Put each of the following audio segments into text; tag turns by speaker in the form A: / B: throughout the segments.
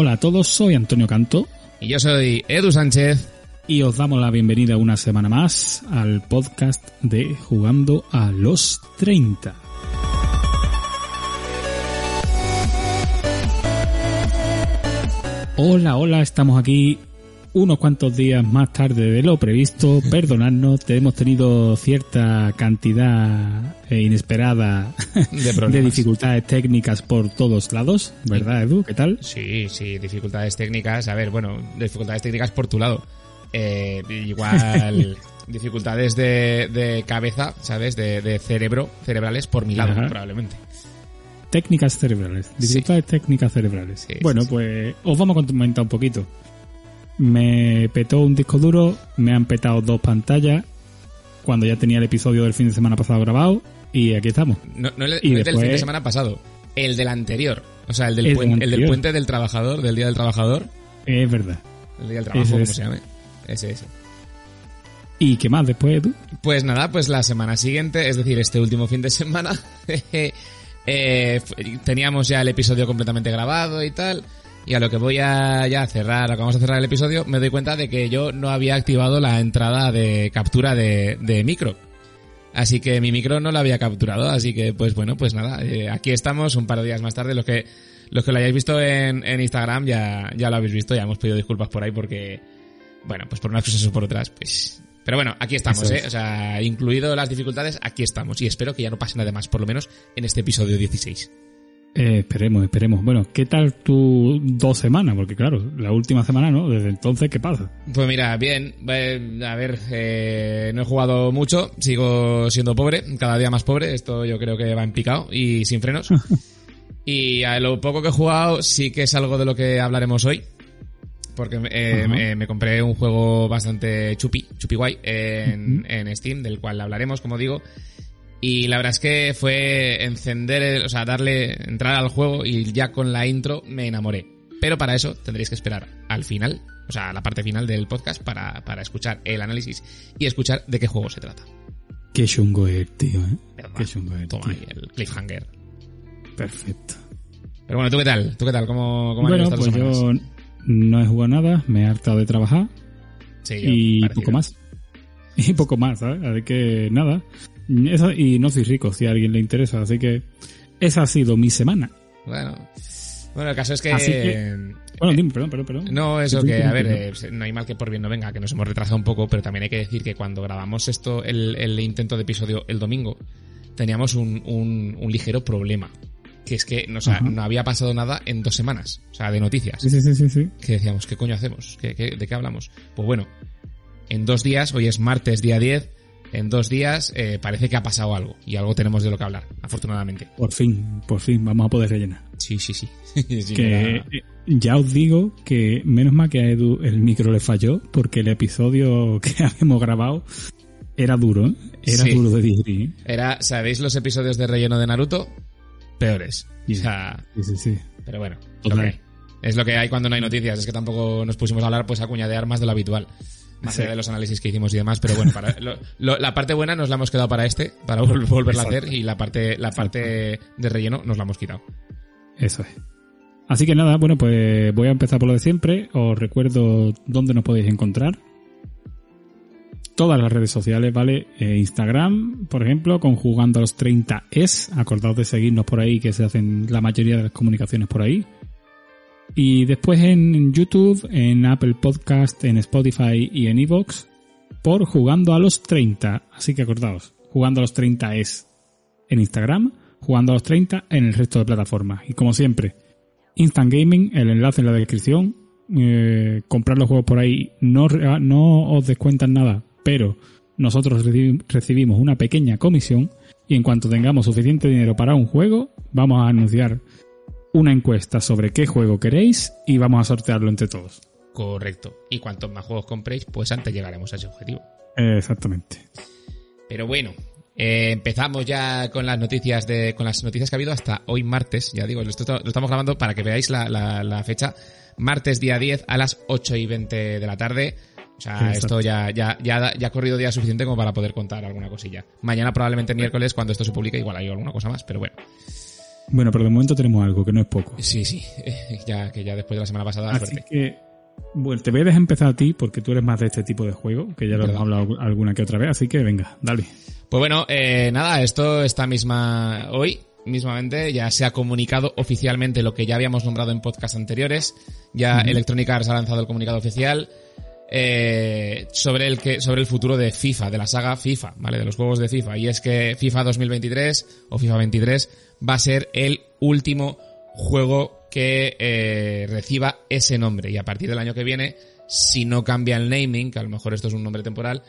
A: Hola a todos, soy Antonio Canto
B: Y yo soy Edu Sánchez.
A: y os damos la bienvenida una semana más al podcast de Jugando a los 30. Hola, hola, estamos aquí unos cuantos días más tarde de lo previsto. Perdonadnos, te hemos tenido cierta cantidad eh, inesperada
B: De
A: dificultades técnicas por todos lados, ¿verdad, Edu? ¿Qué tal?
B: Sí, sí, dificultades técnicas. A ver, bueno, dificultades técnicas por tu lado. Eh, igual dificultades de, de cabeza, ¿sabes? De, de cerebro, cerebrales por mi lado,
A: Ajá.
B: probablemente.
A: Técnicas cerebrales. Dificultades técnicas cerebrales.
B: Sí,
A: bueno,
B: sí.
A: pues os vamos a comentar un poquito. Me petó un disco duro, me han petado dos pantallas cuando ya tenía el episodio del fin de semana pasado grabado y aquí estamos.
B: No, no el,
A: Y
B: no el del fin de semana pasado, el del anterior. O sea, el del,
A: El
B: puen-
A: del
B: el del
A: anterior.
B: puente del trabajador, del día del trabajador.
A: Es verdad.
B: El día del trabajo, como se llame. Ese, ese.
A: ¿Y qué más después, tú?
B: Pues nada, pues la semana siguiente, es decir, este último fin de semana, eh, fu- teníamos ya el episodio completamente grabado y tal. Y a lo que voy a ya cerrar, acabamos de cerrar el episodio, me doy cuenta de que yo no había activado la entrada de captura de, de micro. Así que mi micro no lo había capturado, así que pues bueno, pues nada, eh, aquí estamos un par de días más tarde. Los que, los que lo hayáis visto en, en Instagram ya, ya lo habéis visto, ya hemos pedido disculpas por ahí porque, bueno, pues por unas cosas o por otras, pues... Pero bueno, aquí estamos, ¿eh? O sea, incluido las dificultades, aquí estamos. Y espero que ya no pase nada más, por lo menos en este episodio 16.
A: Eh, esperemos, esperemos. Bueno, ¿qué tal tu dos semanas? Porque claro, la última semana, ¿no? Desde entonces, ¿qué pasa?
B: Pues mira, bien, eh, a ver, eh, no he jugado mucho, sigo siendo pobre, cada día más pobre, esto yo creo que va en picado y sin frenos. y a lo poco que he jugado sí que es algo de lo que hablaremos hoy, porque eh, me, me compré un juego bastante chupi, chupi guay en, en Steam, del cual hablaremos, como digo. Y la verdad es que fue encender, el- o sea, darle, entrar al juego y ya con la intro me enamoré. Pero para eso tendréis que esperar al final, o sea, a la parte final del podcast para, para escuchar el análisis y escuchar de qué juego se trata.
A: Qué chungo es, tío, ¿eh? Qué chungo es,
B: Toma ahí el cliffhanger.
A: Perfecto.
B: Pero bueno, ¿tú qué tal? ¿Tú qué tal? ¿Cómo, cómo han
A: Bueno,
B: estas
A: pues yo no he jugado nada, me he hartado de trabajar
B: Sí, yo,
A: y
B: parecido.
A: poco más. Y poco más, ¿sabes? Así que nada. Eso- y no soy rico, si a alguien le interesa. Así que esa ha sido mi semana.
B: Bueno. Bueno, el caso es que...
A: Que- Bueno, dime, perdón, perdón, perdón.
B: No, eso que, a ver, eh, no hay mal que por bien no venga, que nos hemos retrasado un poco, pero también hay que decir que cuando grabamos esto, el, el intento de episodio el domingo, teníamos un, un, un ligero problema. Que es que no, o sea,
A: Ajá.
B: no había pasado nada en dos semanas, o sea, de noticias.
A: Sí, sí, sí, sí, sí.
B: Que decíamos, ¿qué coño hacemos? ¿Qué, qué- de qué hablamos? Pues bueno, en dos días, hoy es martes, día 10, en dos días eh, parece que ha pasado algo y algo tenemos de lo que hablar, afortunadamente.
A: Por fin, por fin, vamos a poder rellenar.
B: Sí, sí, sí. Sí,
A: que eh, ya os digo que menos mal que a Edu el micro le falló, porque el episodio que habíamos grabado era duro, ¿eh? Era
B: Sí.
A: duro de digerir. ¿eh?
B: Era, ¿sabéis los episodios de relleno de Naruto? Peores. O
A: Yeah.
B: sea,
A: Sí, sí, sí.
B: pero bueno, lo que hay. es lo que hay cuando no hay noticias. Es que tampoco nos pusimos a hablar, pues a cuñadear más de lo habitual. Más
A: Sí.
B: allá de los análisis que hicimos y demás, pero bueno, para, lo- lo- la parte buena nos la hemos quedado para este, para vol- volverla a hacer, y la parte, la parte de relleno nos la hemos quitado.
A: Eso es. Así que nada, bueno, pues voy a empezar por lo de siempre. Os recuerdo dónde nos podéis encontrar. Todas las redes sociales, ¿vale? Eh, Instagram, por ejemplo, con jugando a los 30 es. Acordaos de seguirnos por ahí, que se hacen la mayoría de las comunicaciones por ahí. Y después en YouTube, en Apple Podcast, en Spotify y en Evox, por jugando a los 30. Así que acordaos, jugando a los 30 es en Instagram, jugando a los 30 en el resto de plataformas. Y como siempre, Instant Gaming, el enlace en la descripción. Eh, comprar los juegos por ahí no, no os descuentan nada, pero nosotros reci- recibimos una pequeña comisión y en cuanto tengamos suficiente dinero para un juego, vamos a anunciar una encuesta sobre qué juego queréis y vamos a sortearlo entre todos.
B: Correcto. Y cuantos más juegos compréis, pues antes llegaremos a ese objetivo.
A: Exactamente.
B: Pero bueno, eh, empezamos ya con las noticias de, con las noticias que ha habido hasta hoy martes. Ya digo, lo estamos grabando para que veáis la, la, la fecha. Martes día 10 a las 8 y 20 de la tarde. O sea,
A: Exacto.
B: esto ya, ya, ya, ya ha corrido día suficiente como para poder contar alguna cosilla. Mañana probablemente miércoles, cuando esto se publique, igual hay alguna cosa más, pero bueno.
A: Bueno, pero de momento tenemos algo que no es poco.
B: Sí, sí. Ya, que ya después de la semana pasada,
A: Así
B: suerte.
A: que, bueno, te voy a dejar empezar a ti porque tú eres más de este tipo de juego, que ya lo hemos hablado alguna que otra vez, así que venga, dale.
B: Pues bueno, eh, nada, esto esta misma hoy mismamente ya se ha comunicado oficialmente lo que ya habíamos nombrado en podcast anteriores. Ya Electronic Arts ha lanzado el comunicado oficial eh, sobre el que sobre el futuro de FIFA, de la saga FIFA, vale, de los juegos de FIFA. Y es que FIFA 2023 o FIFA 23 va a ser el último juego que eh, reciba ese nombre. Y a partir del año que viene, si no cambia el naming, que a lo mejor esto es un nombre temporal,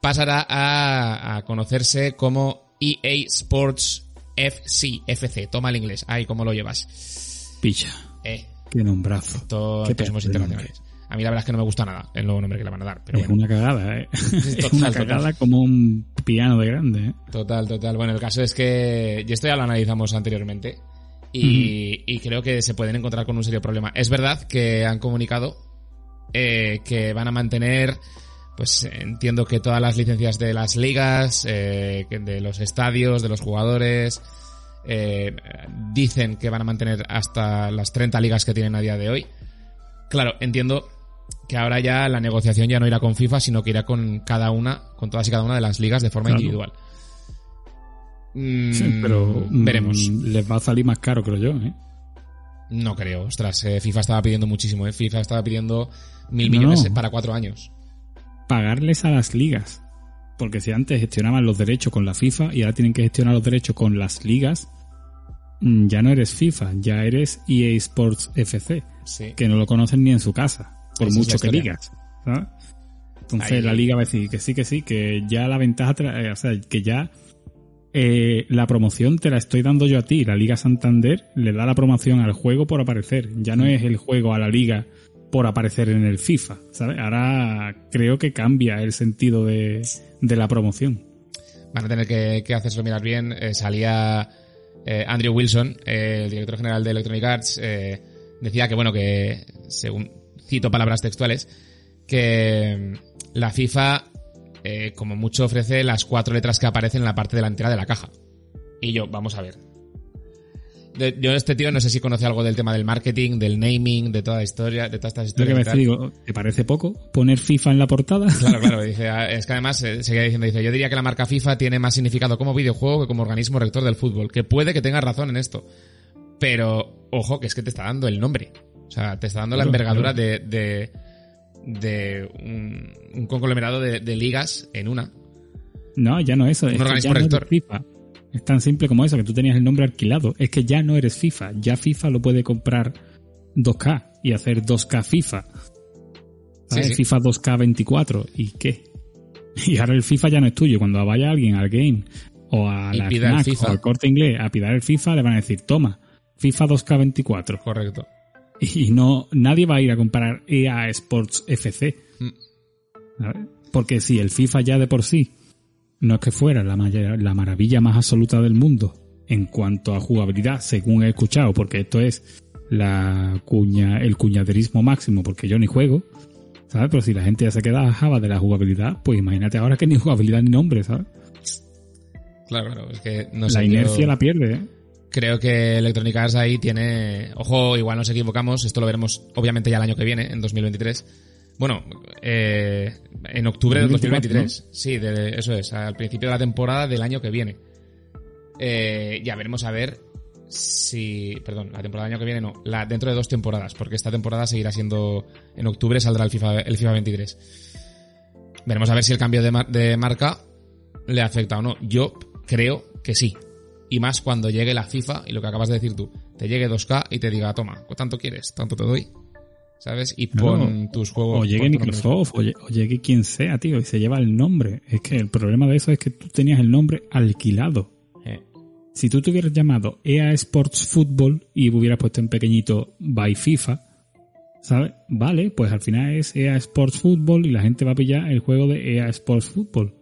B: pasará a, a conocerse como EA Sports FC, FC, toma el inglés, ay, ¿cómo lo llevas?
A: Picha,
B: Eh,
A: qué nombrazo.
B: esto,
A: Qué de
B: internacionales. A mí la verdad es que no me gusta nada el nuevo nombre que le van a dar, pero
A: es
B: bueno.
A: una cagada, ¿eh? es
B: Total,
A: una
B: total.
A: cagada como un piano de grande, ¿eh?
B: Total, total. Bueno, el caso es que, y esto ya lo analizamos anteriormente, y, y creo que se pueden encontrar con un serio problema. Es verdad que han comunicado eh, que van a mantener, pues entiendo que todas las licencias de las ligas, eh, de los estadios, de los jugadores, eh, dicen que van a mantener hasta las 30 ligas que tienen a día de hoy. Claro, entiendo que ahora ya la negociación ya no irá con FIFA, sino que irá con cada una, con todas y cada una de las ligas de forma
A: Claro.
B: individual. Mm,
A: Sí, pero mm,
B: veremos.
A: les va a salir más caro, creo yo, ¿eh?
B: No creo, ostras, eh, FIFA estaba pidiendo muchísimo, eh. FIFA estaba pidiendo mil millones
A: no.
B: para cuatro años.
A: Pagarles a las ligas. Porque si antes gestionaban los derechos con la FIFA y ahora tienen que gestionar los derechos con las ligas, mm, ya no eres FIFA, ya eres EA Sports FC,
B: Sí.
A: que no lo conocen ni en su casa, por
B: Esa
A: mucho que digas. ¿sabes? Entonces
B: Ahí-
A: la liga va a decir que sí, que sí, que ya la ventaja, eh, o sea, que ya eh, la promoción te la estoy dando yo a ti. La Liga Santander le da la promoción al juego por aparecer. Ya no es el juego a la liga por aparecer en el FIFA, ¿sabes? Ahora creo que cambia el sentido de, de la promoción.
B: Van a tener que, que hacérselo mirar bien. Eh, salía eh, Andrew Wilson, el director general de Electronic Arts, decía que, bueno, que, según cito palabras textuales, que la FIFA, eh, como mucho, ofrece las cuatro letras que aparecen en la parte delantera de la caja. Y yo, vamos a ver. De- yo, este tío, no sé si conoce algo del tema del marketing, del naming, de toda la historia, de todas estas
A: Lo que
B: historias.
A: me digo, ¿te parece poco poner FIFA en la portada?
B: Claro, claro, dice, ah, es que además eh, seguía diciendo, dice, yo diría que la marca FIFA tiene más significado como videojuego que como organismo rector del fútbol, que puede que tenga razón en esto. Pero, ojo, que es que te está dando el nombre. O sea, te está dando la envergadura de, de, de un, un conglomerado de, de ligas en una.
A: No, ya no eso.
B: Un
A: es
B: organismo
A: ya no. FIFA. Es tan simple como eso, que tú tenías el nombre alquilado. Es que ya no eres FIFA. Ya FIFA lo puede comprar 2K y hacer 2K FIFA. ¿Sabes?
B: Sí, sí.
A: FIFA 2K 24. ¿Y qué? Y ahora el FIFA ya no es tuyo. Cuando vaya alguien al game o a
B: Y
A: la FNAC
B: FIFA.
A: o al corte inglés a pidar el FIFA, le van a decir, toma, FIFA 2K 24.
B: Correcto.
A: Y no, nadie va a ir a comprar EA Sports FC.
B: Mm.
A: Porque si el FIFA ya de por sí no es que fuera la, la maravilla más absoluta del mundo en cuanto a jugabilidad, según he escuchado, porque esto es la cuña, el cuñaderismo máximo, porque yo ni juego, ¿sabes? Pero si la gente ya se queda java de la jugabilidad, pues imagínate ahora que ni jugabilidad ni nombre, ¿sabes?
B: Claro, claro, es que no
A: la
B: sé.
A: inercia
B: yo
A: la pierde, ¿eh?
B: Creo que Electronic Arts ahí tiene... Ojo, igual nos equivocamos, esto lo veremos obviamente ya el año que viene, en 2023. Bueno, eh, en octubre del
A: 2024,
B: 2023. Sí, de- eso es, al principio de la temporada del año que viene. Eh, ya veremos a ver si... Perdón, la temporada del año que viene no, la, dentro de dos temporadas, porque esta temporada seguirá siendo... En octubre saldrá el FIFA, el FIFA 23. Veremos a ver si el cambio de, mar- de marca le afecta o no. Yo creo que sí. Y más cuando llegue la FIFA y lo que acabas de decir tú, te llegue 2K y te diga, toma, ¿cuánto quieres? Tanto te doy. ¿Sabes? Y
A: Claro.
B: pon tus juegos.
A: O llegue. Microsoft, o, lle- o llegue quien sea, tío, y se lleva el nombre. Es que el problema de eso es que tú tenías el nombre alquilado.
B: Eh,
A: Si tú te hubieras llamado EA Sports Football y hubieras puesto en pequeñito by FIFA, ¿sabes? Vale, pues al final es EA Sports Football y la gente va a pillar el juego de EA Sports Football.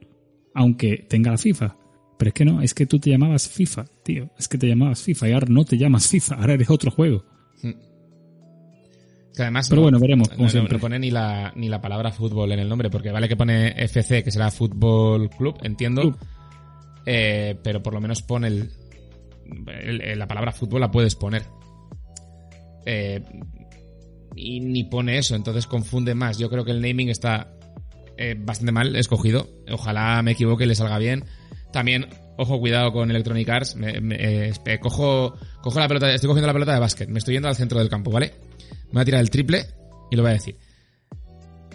A: Aunque tenga la FIFA. Pero es que no, es que tú te llamabas FIFA, tío. Es que te llamabas FIFA y ahora no te llamas FIFA, ahora eres otro juego.
B: Que además
A: Pero
B: no-
A: bueno, veremos, como
B: no, no- pone ni la, ni la palabra fútbol en el nombre, porque vale que pone FC, que será Fútbol Club, entiendo.
A: Club.
B: Eh, pero por lo menos pone el- la palabra fútbol la puedes poner. Eh, y ni pone eso, entonces confunde más. Yo creo que el naming está eh, bastante mal escogido. Ojalá me equivoque y le salga bien. También, ojo, cuidado con Electronic Arts. Me- eh, cojo, cojo la pelota, estoy cogiendo la pelota de básquet. Me estoy yendo al centro del campo, ¿vale? Me voy a tirar el triple y lo voy a decir.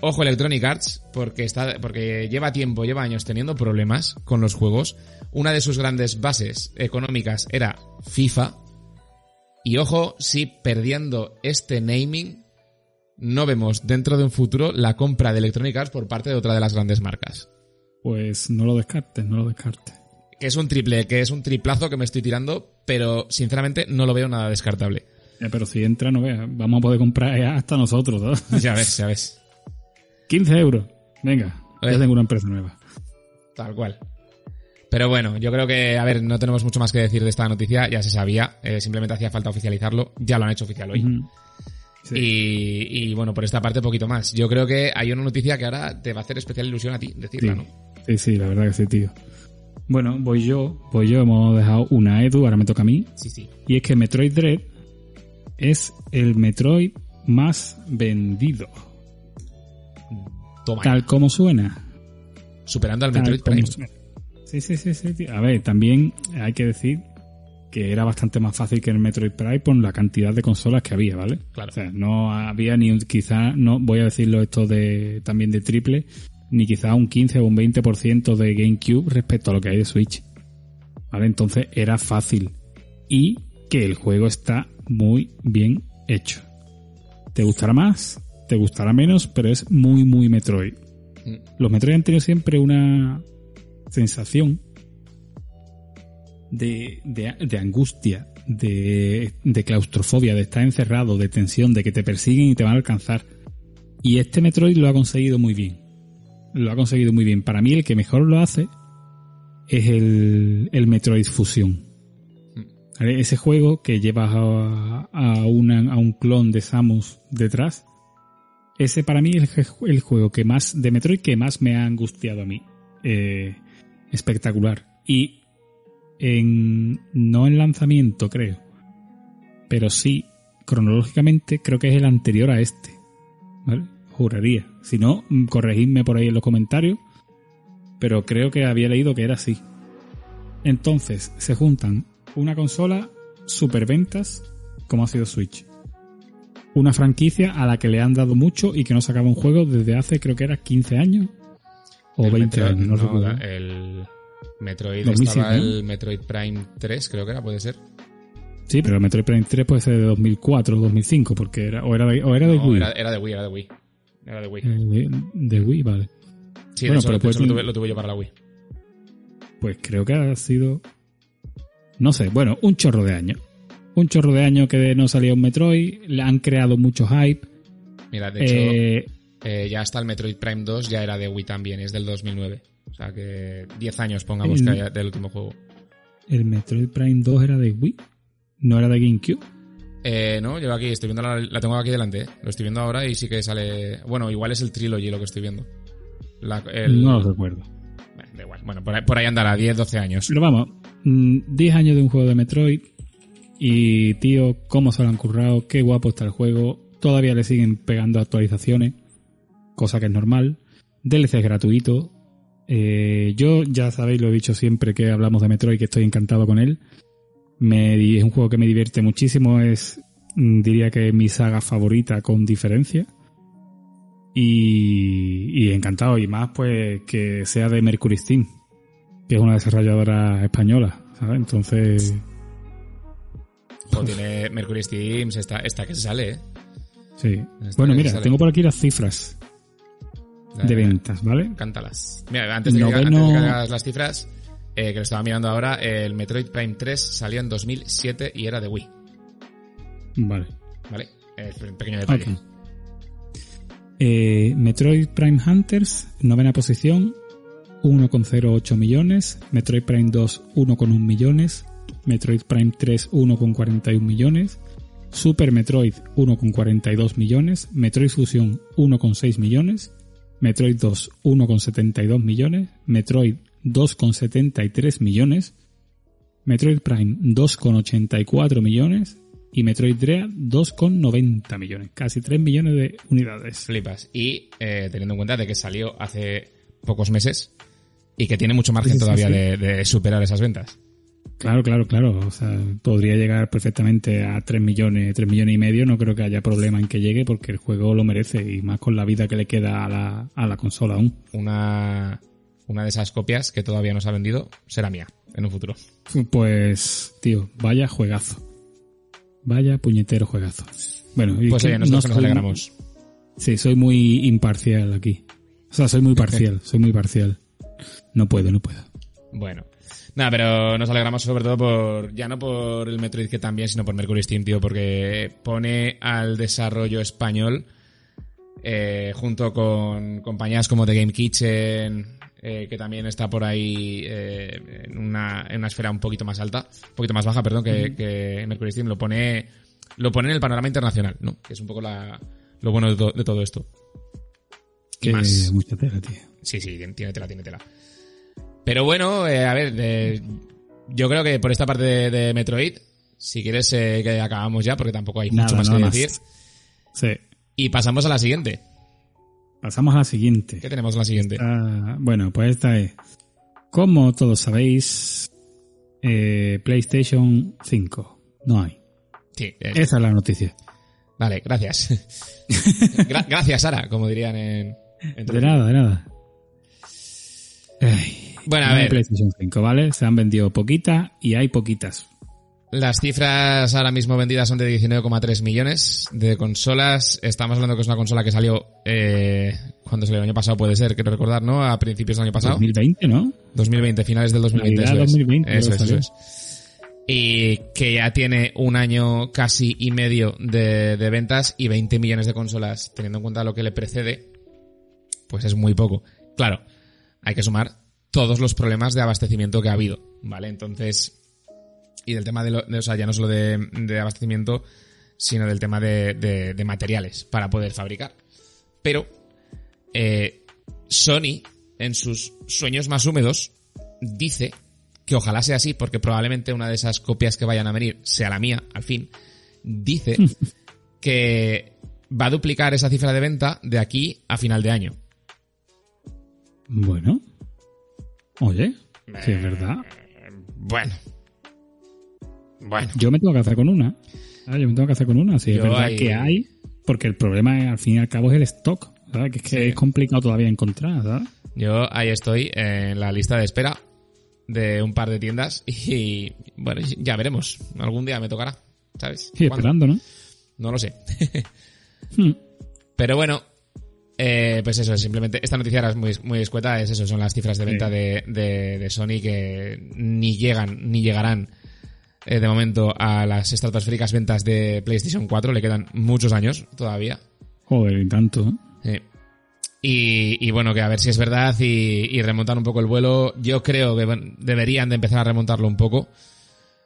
B: Ojo Electronic Arts, porque está, porque lleva tiempo, lleva años teniendo problemas con los juegos. Una de sus grandes bases económicas era FIFA. Y ojo, si perdiendo este naming, no vemos dentro de un futuro la compra de Electronic Arts por parte de otra de las grandes marcas.
A: Pues no lo descartes, no lo descartes.
B: Que es un triple, que es un triplazo que me estoy tirando, pero sinceramente no lo veo nada descartable.
A: Ya, pero si entra, no veas, vamos a poder comprar hasta nosotros, ¿no?
B: Ya ves, ya ves.
A: 15 euros. Venga, ya tengo una empresa nueva.
B: Tal cual. Pero bueno, yo creo que, a ver, no tenemos mucho más que decir de esta noticia, ya se sabía, eh, simplemente hacía falta oficializarlo, ya lo han hecho oficial hoy.
A: Sí.
B: y, y, bueno, por esta parte poquito más. Yo creo que hay una noticia que ahora te va a hacer especial ilusión a ti decirla,
A: Sí.
B: ¿no?
A: Sí, sí, la verdad que sí, tío. Bueno, voy yo, voy yo, hemos dejado una Edu, ahora me toca a mí.
B: Sí, sí.
A: Y es que Metroid Dread es el Metroid más vendido.
B: Toma.
A: Tal como suena.
B: Superando al Metroid Prime.
A: Sí, sí, sí, sí. tío. A ver, también hay que decir que era bastante más fácil que el Metroid Prime por la cantidad de consolas que había, ¿vale?
B: Claro.
A: O sea, no había ni un, quizá, no voy a decirlo esto de también de triple, ni quizá un 15 o un 20% de GameCube respecto a lo que hay de Switch. ¿Vale? Entonces era fácil. Y que el juego está muy bien hecho. ¿Te gustará más? ¿Te gustará menos? Pero es muy, muy Metroid.
B: Mm.
A: Los Metroid han tenido siempre una sensación de, de, de angustia, de, de claustrofobia, de estar encerrado, de tensión, de que te persiguen y te van a alcanzar. Y este Metroid lo ha conseguido muy bien. Lo ha conseguido muy bien. Para mí el que mejor lo hace es el, el Metroid Fusion. ¿Vale? Ese juego que llevas a, a, a un clon de Samus detrás. Ese para mí es el juego que más de Metroid que más me ha angustiado a mí. Eh, espectacular. Y en no en lanzamiento, creo. Pero sí, cronológicamente, creo que es el anterior a este. ¿Vale? Juraría. Si no, mm, corregidme por ahí en los comentarios. Pero creo que había leído que era así. Entonces, se juntan una consola superventas, como ha sido Switch. Una franquicia a la que le han dado mucho y que no sacaba un juego desde hace, creo que era 15 años. O
B: El
A: 20
B: Metroid-
A: años, no, recuerdo.
B: El Metroid
A: 2007,
B: estaba
A: ¿no?
B: el Metroid Prime 3, creo que era, puede ser.
A: Sí, pero el Metroid Prime 3 puede ser de 2004 o 2005, porque era, o era de, o era de
B: No,
A: Wii.
B: era, era de Wii, era de Wii. Era de Wii.
A: Eh, de, de Wii, vale.
B: Sí,
A: bueno, pero pues
B: lo, tuve, lo tuve yo para la Wii.
A: Pues creo que ha sido. No sé, bueno, un chorro de años. Un chorro de años que no salía un Metroid, le han creado mucho hype.
B: Mira, de hecho,
A: Eh,
B: eh, ya hasta el Metroid Prime 2 ya era de Wii también, es del 2009. O sea que 10 años, pongamos, que haya del último juego.
A: el Metroid Prime 2 era de Wii, no era de GameCube.
B: Eh, no, yo aquí estoy viendo la, la tengo aquí delante, eh. lo estoy viendo ahora y sí que sale. Bueno, igual es el Trilogy lo que estoy viendo. La- el-
A: No lo recuerdo.
B: Bueno, da igual. Bueno, por ahí, por ahí andará, 10, 12 años.
A: Pero vamos, mm, 10 años de un juego de Metroid. Y tío, cómo se lo han currado, qué guapo está el juego. Todavía le siguen pegando actualizaciones, cosa que es normal. DLC es gratuito. Eh, yo ya sabéis, lo he dicho siempre que hablamos de Metroid, que estoy encantado con él. Me, es un juego que me divierte muchísimo, es mm, diría que mi saga favorita con diferencia. Y, y encantado, y más pues que sea de Mercury Steam, que es una desarrolladora española, ¿sabes? Entonces,
B: O tiene Mercury Steam, esta, esta que se sale, ¿eh?
A: sí.
B: Está
A: Bueno, mira, tengo por aquí las cifras de ventas, ¿vale?
B: Cántalas. Mira, antes de, que, antes de que hagas las cifras, eh, que lo estaba mirando ahora, el Metroid Prime 3 salió en 2007 y era de Wii.
A: Vale.
B: ¿Vale? Eh, pequeño detalle.
A: Eh, Metroid Prime Hunters, novena posición, 1,08 millones. Metroid Prime 2, 1,1 millones. Metroid Prime 3, 1,41 millones. Super Metroid, 1,42 millones. Metroid Fusion, 1,6 millones. Metroid 2, 1,72 millones. Metroid, 2,73 millones. Metroid Prime, 2,84 millones. Y Metroid Dread, 2,90 millones. Casi 3 millones de unidades.
B: Flipas. Y eh, teniendo en cuenta de que salió hace pocos meses y que tiene mucho margen
A: Sí, sí,
B: todavía
A: sí.
B: De, de superar esas ventas.
A: Claro, claro, claro. O sea, podría llegar perfectamente a 3 millones, 3 millones y medio. No creo que haya problema en que llegue porque el juego lo merece y más con la vida que le queda a la, a la consola aún.
B: Una, una de esas copias que todavía no se ha vendido será mía en un futuro.
A: Pues, tío, vaya juegazo. Vaya puñetero juegazo. Bueno, y
B: Pues oye, nosotros nos alegramos.
A: Sí, soy muy imparcial aquí. O sea, soy muy parcial, soy muy parcial. No puedo, no puedo.
B: Bueno. Nada, pero nos alegramos sobre todo por, ya no por el Metroid que también, sino por Mercury Steam, tío, porque pone al desarrollo español, eh, junto con compañías como The Game Kitchen, eh, que también está por ahí eh, en, una, en una esfera un poquito más alta, un poquito más baja, perdón, que, que Mercury Steam, lo pone, lo pone en el panorama internacional, ¿no? Que es un poco la, lo bueno de, to- de todo esto. Y
A: Que
B: más.
A: mucha tela, tío.
B: Sí, sí, tiene tela, tiene tela. Pero bueno, eh, a ver, eh, yo creo que por esta parte de, de Metroid, si quieres eh, que acabamos ya, porque tampoco hay mucho más
A: nada
B: que
A: más.
B: decir.
A: Sí.
B: Y pasamos a la siguiente.
A: Pasamos a la siguiente.
B: ¿Qué tenemos en la siguiente?
A: Bueno, pues esta es. Como todos sabéis, eh, PlayStation 5. No hay.
B: Sí, eh,
A: Esa es la noticia.
B: vale, gracias. Gra- gracias, Sara, como dirían en... en
A: De nada, de nada. Ay,
B: Bueno, a
A: no hay PlayStation 5, ¿vale? Se han vendido poquitas y hay poquitas.
B: Las cifras ahora mismo vendidas son de 19,3 millones de consolas. Estamos hablando que es una consola que salió... Eh, cuando salió el año pasado puede ser, quiero recordar, ¿no? A principios del año pasado.
A: 2020, ¿no?
B: 2020, finales del 2020.
A: Navidad
B: eso es.
A: 2020
B: Eso
A: creo
B: es, eso
A: salió.
B: es. Y que ya tiene un año casi y medio de, de ventas y 20 millones de consolas, teniendo en cuenta lo que le precede, pues es muy poco. Claro, hay que sumar todos los problemas de abastecimiento que ha habido, ¿vale? Entonces, y del tema de, lo, de- o sea, ya no solo de, de abastecimiento, sino del tema de, de- de materiales para poder fabricar. Pero, eh, Sony, en sus sueños más húmedos, dice que ojalá sea así, porque probablemente una de esas copias que vayan a venir sea la mía, al fin, dice que va a duplicar esa cifra de venta de aquí a final de año.
A: Bueno. Oye, es verdad.
B: Bueno. Bueno.
A: Yo me tengo que hacer con una. Ah, Yo me tengo que hacer con una. Si es
B: Yo
A: verdad
B: ahí-
A: que hay. Porque el problema, es, al fin y al cabo, es el stock. ¿sabes? Que es que
B: Sí.
A: es complicado todavía encontrar, ¿sabes?
B: Yo ahí estoy en la lista de espera de un par de tiendas y bueno, ya veremos. Algún día me tocará, ¿sabes?
A: Sí, esperando, ¿no?
B: No lo sé.
A: Hmm.
B: Pero bueno, eh, pues eso, simplemente esta noticia era muy, muy escueta, es eso, son las cifras de
A: Sí.
B: venta de, de, de Sony que ni llegan, ni llegarán eh, de momento a las estratosféricas ventas de PlayStation 4, le quedan muchos años todavía.
A: Joder, y tanto. ¿eh?
B: Sí. Y, y bueno, que a ver si es verdad y, y remontar un poco el vuelo. Yo creo que bueno, deberían de empezar a remontarlo un poco.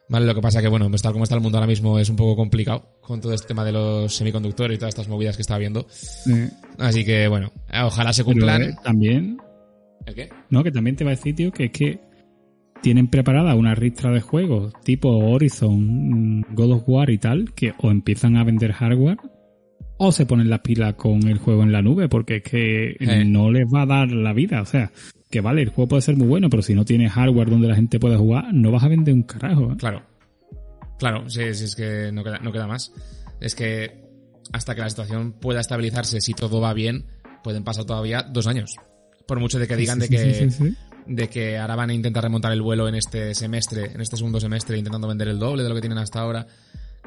B: Vale, lo que pasa que bueno, tal como está el mundo ahora mismo es un poco complicado con todo este tema de los semiconductores y todas estas movidas que está habiendo.
A: Eh,
B: Así que bueno, ojalá se
A: pero,
B: cumplan.
A: eh, también,
B: ¿El qué?
A: no, que también te va a decir, tío, que es que tienen preparada una ristra de juegos tipo Horizon, mm, God of War y tal, que o empiezan a vender hardware o se ponen las pilas con el juego en la nube, porque es que
B: Eh.
A: no les va a dar la vida. O sea, que vale, el juego puede ser muy bueno, pero si no tienes hardware donde la gente pueda jugar, no vas a vender un carajo. ¿eh?
B: Claro. Claro, sí, sí, es que no queda, no queda más. Es que hasta que la situación pueda estabilizarse, si todo va bien, pueden pasar todavía dos años. Por mucho de que digan de
A: Sí,
B: que
A: sí, sí, sí.
B: De que ahora van a intentar remontar el vuelo en este semestre, en este segundo semestre, intentando vender el doble de lo que tienen hasta ahora.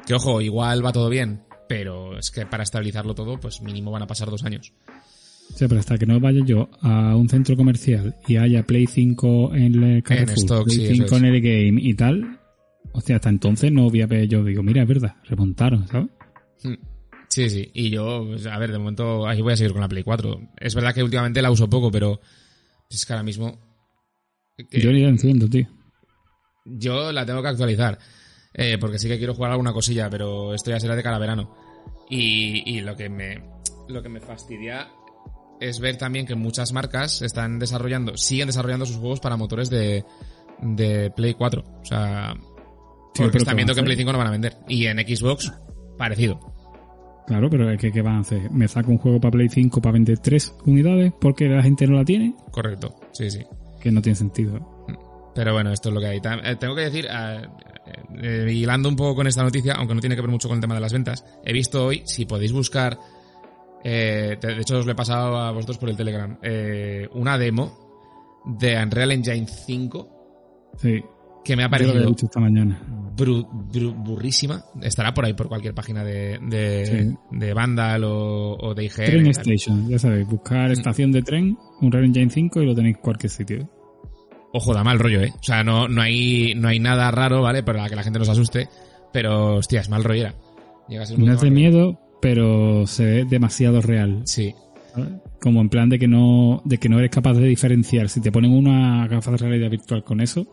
B: Que ojo, igual va todo bien, pero es que para estabilizarlo todo, pues mínimo van a pasar dos años.
A: O sea, pero hasta que no vaya yo a un centro comercial y haya Play 5 en el Carrefour,
B: stock,
A: Play
B: sí, eso
A: 5
B: es.
A: en el game y tal, o sea, hasta entonces no voy a ver, yo digo, mira, es verdad, remontaron, ¿sabes?
B: Mm. Sí, sí. Y yo, pues, a ver, de momento ahí voy a seguir con la Play 4. Es verdad que últimamente la uso poco, pero es que ahora mismo que
A: Yo ni la enciendo, tío.
B: yo la tengo que actualizar. Eh, porque sí que quiero jugar alguna cosilla, pero esto ya será de cara a verano. Y, y lo que me lo que me fastidia es ver también que muchas marcas están desarrollando, siguen desarrollando sus juegos para motores de, de Play 4. O sea,
A: Sí,
B: porque están
A: ¿qué
B: viendo que en Play
A: hacer?
B: 5 no van a vender. Y en Xbox, parecido.
A: Claro, pero es que ¿qué van a hacer? ¿Me saco un juego para Play 5 para vender tres unidades porque la gente no la tiene?
B: Correcto. Sí, sí.
A: Que no tiene sentido.
B: Pero bueno, esto es lo que hay. Eh, tengo que decir, eh, eh, hilando un poco con esta noticia, aunque no tiene que ver mucho con el tema de las ventas, he visto hoy, si podéis buscar, eh, de hecho os lo he pasado a vosotros por el Telegram, eh, una demo de Unreal Engine 5
A: Sí,
B: que me ha
A: he
B: parecido
A: dicho esta mañana.
B: bru- bru- burrísima. Estará por ahí, por cualquier página de, de,
A: Sí.
B: de Vandal o, o de IGN.
A: Train. Station, ya sabéis, buscar estación de tren, un Real Engine 5 y lo tenéis en cualquier sitio.
B: Ojo, da mal rollo, ¿eh? O sea, no, no, hay, no hay nada raro, ¿vale? Para que la gente no se asuste. Pero, hostia, es mal rollera. Llega a ser un
A: No
B: rollo.
A: miedo, pero se ve demasiado real.
B: Sí.
A: Como en plan de que no, de que no eres capaz de diferenciar. Si te ponen una gafa de realidad virtual con eso,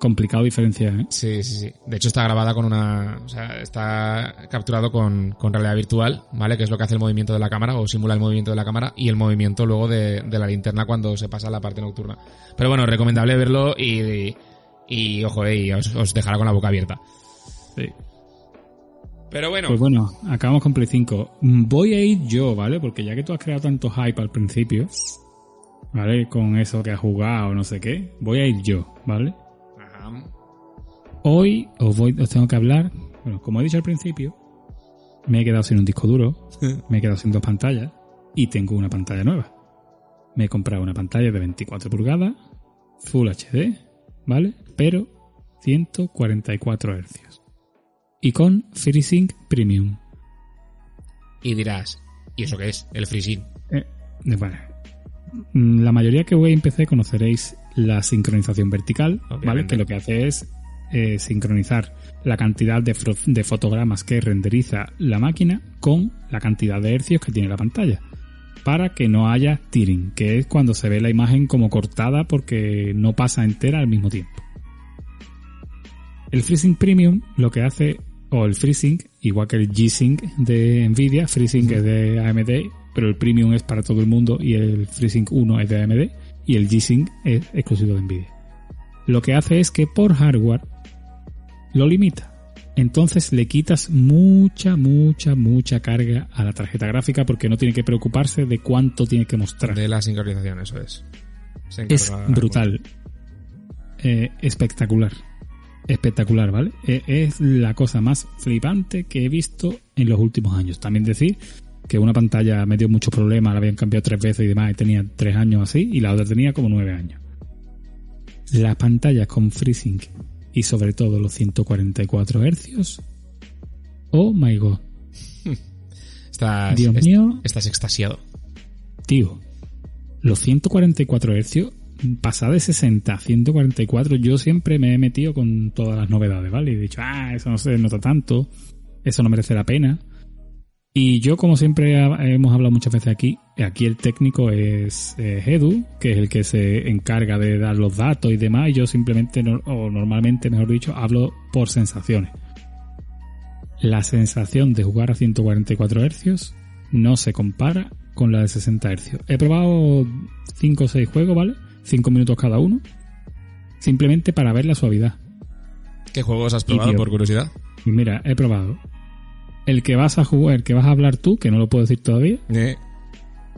A: complicado diferenciar, ¿eh?
B: Sí, sí, sí. De hecho, está grabada con una. O sea, está capturado con, con realidad virtual, ¿vale? Que es lo que hace el movimiento de la cámara, o simula el movimiento de la cámara y el movimiento luego de, de la linterna cuando se pasa a la parte nocturna. Pero bueno, recomendable verlo y. y, y, ojo, eh, y os, os dejará con la boca abierta.
A: Sí.
B: Pero bueno.
A: Pues bueno, acabamos con Play 5. Mm, Voy a ir yo, ¿vale? Porque ya que tú has creado tanto hype al principio, ¿vale? Con eso que has jugado, no sé qué, voy a ir yo, ¿vale? Hoy os, voy, os tengo que hablar, bueno, como he dicho al principio, me he quedado sin un disco duro, me he quedado sin dos pantallas y tengo una pantalla nueva. Me he comprado una pantalla de 24 pulgadas, Full HD, ¿vale? Pero 144 Hz. Y con FreeSync Premium.
B: Y dirás, ¿y eso qué es? El FreeSync.
A: Eh, bueno, mm, la mayoría que voy a empecé conoceréis la sincronización vertical, ¿vale? Que lo que hace es eh, sincronizar la cantidad de, fotogramas que renderiza la máquina con la cantidad de hercios que tiene la pantalla. Para que no haya tearing, que es cuando se ve la imagen como cortada porque no pasa entera al mismo tiempo. El FreeSync Premium lo que hace, o el FreeSync, igual que el G-Sync de Nvidia, FreeSync es de AMD, pero el Premium es para todo el mundo y el FreeSync 1 es de AMD y el G-Sync es exclusivo de Nvidia. Lo que hace es que por hardware lo limita. Entonces le quitas mucha, mucha, mucha carga a la tarjeta gráfica porque no tiene que preocuparse de cuánto tiene que mostrar.
B: De la sincronización, eso es.
A: Es brutal. Eh, espectacular. Espectacular, ¿vale? Eh, es la cosa más flipante que he visto en los últimos años. También decir que una pantalla me dio muchos problemas, la habían cambiado tres veces y demás, y tenía tres años así, y la otra tenía como nueve años. Las pantallas con FreeSync y sobre todo los 144 Hz. Oh my god.
B: Estás,
A: Dios
B: est-
A: mío.
B: estás extasiado.
A: Tío, los 144 Hz, pasar de 60 a 144, yo siempre me he metido con todas las novedades, ¿vale? Y he dicho, ah, eso no se nota tanto, eso no merece la pena. Y yo, como siempre hemos hablado muchas veces aquí, aquí el técnico es eh, Edu, que es el que se encarga de dar los datos y demás, y yo simplemente, o normalmente, mejor dicho, hablo por sensaciones. La sensación de jugar a 144 Hz no se compara con la de 60 Hz. He probado 5 o 6 juegos, ¿vale? 5 minutos cada uno. Simplemente para ver la suavidad.
B: ¿Qué juegos has probado,
A: tío.
B: por curiosidad?
A: Mira, he probado. El que vas a jugar, el que vas a hablar tú, que no lo puedo decir todavía.
B: Eh,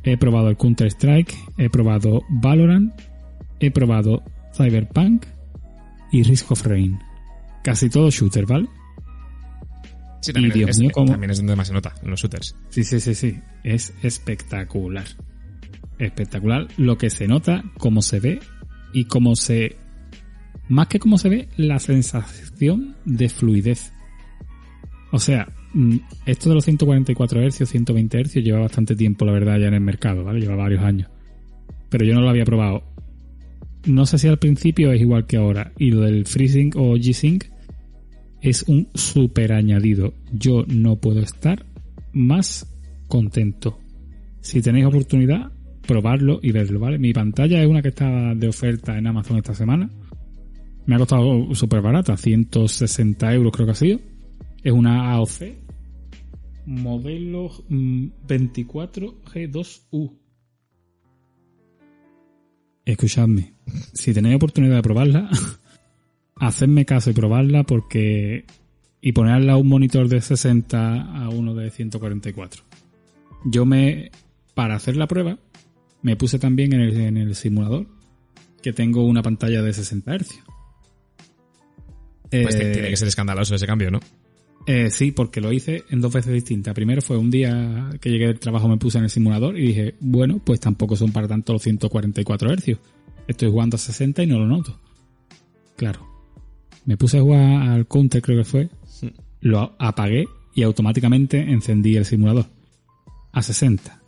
A: He probado el Counter Strike, he probado Valorant, he probado Cyberpunk y Risk of Rain. Casi todo shooter, ¿vale?
B: sí, también,
A: Y, Dios
B: es,
A: mío, cómo-
B: también es donde más se nota, en los shooters.
A: Sí, sí, sí, sí. Es espectacular. Espectacular lo que se nota, cómo se ve y cómo se... Más que cómo se ve, la sensación de fluidez. O sea, esto de los 144 Hz, 120 Hz lleva bastante tiempo, la verdad, ya en el mercado, ¿vale? Lleva varios años. Pero yo no lo había probado. No sé si al principio es igual que ahora. Y lo del FreeSync o G-Sync es un super añadido. Yo no puedo estar más contento. Si tenéis oportunidad, probarlo y verlo, ¿vale? Mi pantalla es una que está de oferta en Amazon esta semana. Me ha costado súper barata, 160 euros creo que ha sido. Es una AOC modelo mm, 24G2U. Escuchadme, si tenéis oportunidad de probarla, hacedme caso y probarla porque y ponerla a un monitor de 60 a uno de 144. Yo me para hacer la prueba me puse también en el, en el simulador que tengo una pantalla de 60 Hz.
B: Pues
A: Eh,
B: tiene que ser escandaloso ese cambio, ¿no?
A: Eh, sí, porque lo hice en dos veces distintas. Primero fue un día que llegué del trabajo, me puse en el simulador y dije, bueno, pues tampoco son para tanto los 144 Hz. Estoy jugando a 60 y no lo noto. Claro. Me puse a jugar al counter, creo que fue. Lo apagué y automáticamente encendí el simulador. A 60.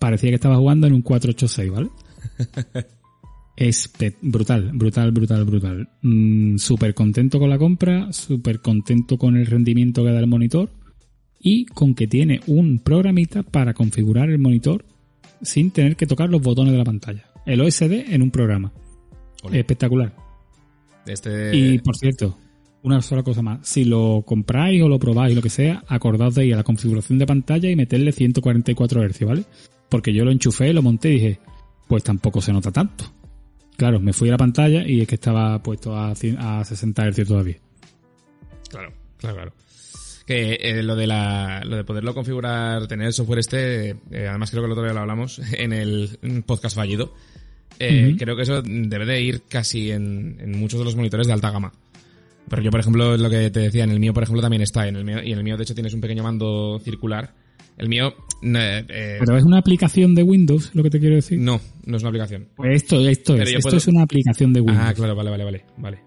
A: Parecía que estaba jugando en un 486, ¿vale? Es brutal, brutal, brutal, brutal. Mm, súper contento con la compra, súper contento con el rendimiento que da el monitor y con que tiene un programita para configurar el monitor sin tener que tocar los botones de la pantalla. El OSD en un programa. Espectacular.
B: Este...
A: Y por cierto, una sola cosa más. Si lo compráis o lo probáis, lo que sea, acordaos de ir a la configuración de pantalla y meterle 144 Hz, ¿vale? Porque yo lo enchufé, lo monté y dije, pues tampoco se nota tanto. Claro, me fui a la pantalla y es que estaba puesto a, cien- a 60 Hz todavía.
B: Claro, claro, claro. Que eh, lo de la, lo de poderlo configurar, tener el software este, eh, además creo que el otro día lo hablamos en el podcast fallido. Eh. Creo que eso debe de ir casi en, en muchos de los monitores de alta gama. Pero yo, por ejemplo, lo que te decía, en el mío, por ejemplo, también está. En el mío, y en el mío, de hecho, tienes un pequeño mando circular. El mío, eh, eh,
A: Pero es una aplicación de Windows, lo que te quiero decir.
B: no, no es una aplicación.
A: Pues esto, esto
B: Pero
A: es. Esto
B: puedo-
A: es una aplicación de Windows.
B: Ah, claro, vale, vale, vale, vale.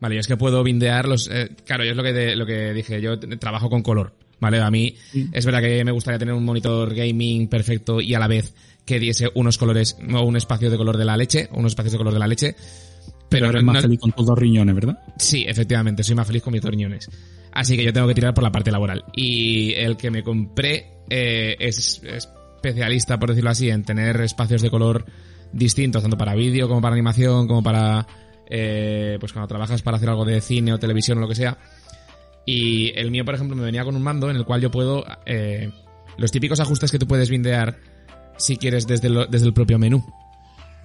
B: Vale, yo es que puedo bindear los... eh, claro, yo es lo que, lo que dije, yo trabajo con color, ¿vale? A mí es verdad que me gustaría tener un monitor gaming perfecto y a la vez que diese unos colores, o un espacio de color de la leche, unos espacios de color de la leche. Pero
A: eres
B: no-
A: más
B: no-
A: feliz con tus dos riñones, ¿verdad?
B: Sí, efectivamente, soy más feliz con mis dos riñones. Así que yo tengo que tirar por la parte laboral. Y el que me compré eh, es especialista, por decirlo así, en tener espacios de color distintos, tanto para vídeo como para animación, como para... eh, pues cuando trabajas para hacer algo de cine o televisión o lo que sea. Y el mío, por ejemplo, me venía con un mando en el cual yo puedo... eh, los típicos ajustes que tú puedes bindear si quieres desde, desde el propio menú.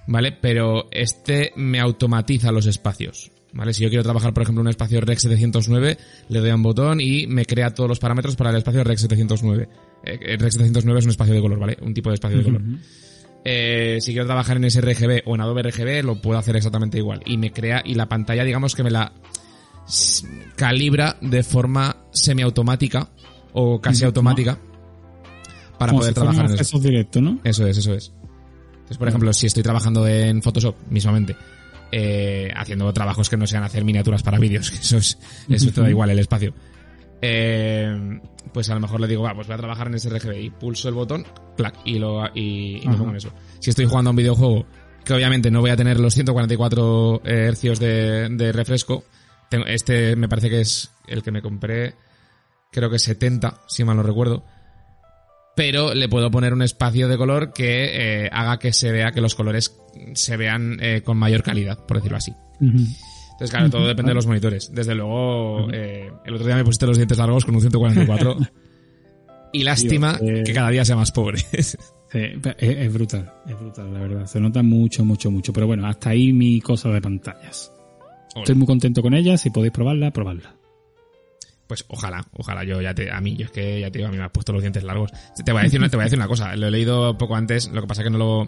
B: ¿Vale? Pero este me automatiza los espacios. ¿Vale? Si yo quiero trabajar, por ejemplo, un espacio Rec 709, le doy a un botón y me crea todos los parámetros para el espacio Rec 709. Eh, eh, Rec 709 es un espacio de color, ¿vale? Un tipo de espacio de color. Eh, si quiero trabajar en sRGB o en Adobe RGB, lo puedo hacer exactamente igual. Y me crea, y la pantalla, digamos que me la calibra de forma semiautomática o casi automática para
A: Como
B: poder
A: si
B: trabajar en eso.
A: directo, ¿no?
B: Eso es, eso es. Entonces, por ejemplo, si estoy trabajando en Photoshop mismamente, eh, haciendo trabajos que no sean hacer miniaturas para vídeos, que eso es, eso te da igual el espacio. Eh, pues a lo mejor le digo, va, pues voy a trabajar en sRGB y pulso el botón, clac, y lo y, y me pongo en eso. Si estoy jugando a un videojuego, que obviamente no voy a tener los 144 eh, hercios de, de refresco, tengo, este me parece que es el que me compré, creo que 70, si mal no recuerdo pero le puedo poner un espacio de color que eh, haga que se vea que los colores se vean eh, con mayor calidad, por decirlo así. Entonces, claro, todo depende de los monitores. Desde luego, eh, el otro día me pusiste los dientes largos con un 144. y lástima que cada día sea más pobre.
A: Es, es brutal, es brutal, la verdad. Se nota mucho, mucho, mucho. Pero bueno, hasta ahí mi cosa de pantallas. Estoy muy contento con ella. Si podéis probarla, probadla.
B: Pues ojalá, ojalá yo ya te, a mí, yo es que ya te digo, a mí me has puesto los dientes largos. Te voy a decir una, te voy a decir una cosa, lo he leído poco antes, lo que pasa que no lo,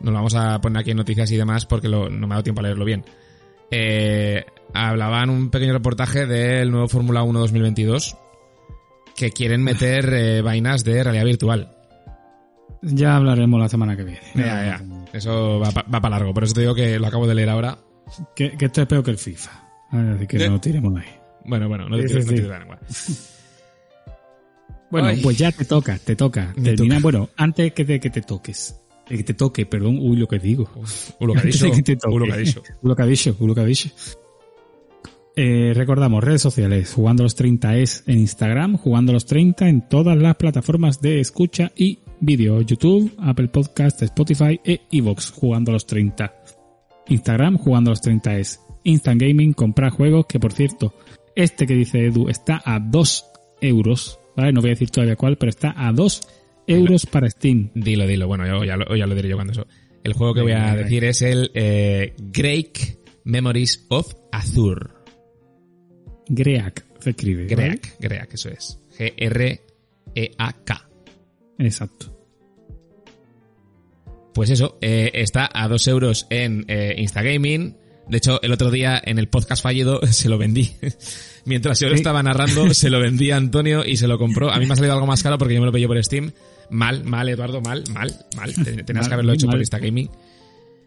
B: no lo vamos a poner aquí en noticias y demás porque lo- no me ha dado tiempo a leerlo bien. Eh, hablaban un pequeño reportaje del nuevo Fórmula 1 2022 que quieren meter eh, vainas de realidad virtual.
A: Ya hablaremos la semana que viene.
B: Ya, ya, eso va, pa- va para largo, por eso te digo que lo acabo de leer ahora.
A: Que, que esto es peor que el FIFA. Así que
B: De-
A: no tiremos ahí.
B: Bueno, bueno, no te
A: Sí,
B: tires
A: sí,
B: no tires la lengua.
A: Bueno,
B: Ay.
A: pues ya te toca, te toca. Termina,
B: toca.
A: bueno, antes que de que te toques. De que te toque, perdón, uy, lo que digo.
B: Uh, lo que ha dicho. uh, lo que ha dicho.
A: Uy, lo que ha dicho, uy, lo que ha dicho. Eh, recordamos, redes sociales, jugando los 30 es en Instagram, jugando los 30 en todas las plataformas de escucha y vídeo, YouTube, Apple Podcast, Spotify e iVoox, jugando los 30. Instagram, jugando los 30 es Instant Gaming, comprar juegos, que por cierto, este que dice Edu está a 2 euros, ¿vale? No voy a decir todavía cuál, pero está a 2 euros para Steam.
B: Dilo, dilo. Bueno, yo ya lo, ya lo diré yo cuando eso. El juego que voy a decir es el eh, Great Memories of Azur.
A: Greak se escribe. ¿vale?
B: Greak, Greak, eso es. G-R-E-A-K.
A: Exacto.
B: Pues eso, eh, está a 2 euros en eh, Instagaming. De hecho, el otro día en el podcast fallido se lo vendí. Mientras yo lo estaba narrando, se lo vendí a Antonio y se lo compró. A mí me ha salido algo más caro porque yo me lo pedí por Steam. Mal, mal, Eduardo, mal, mal, mal. Ten- Tenías que haberlo hecho
A: mal.
B: por Instagaming.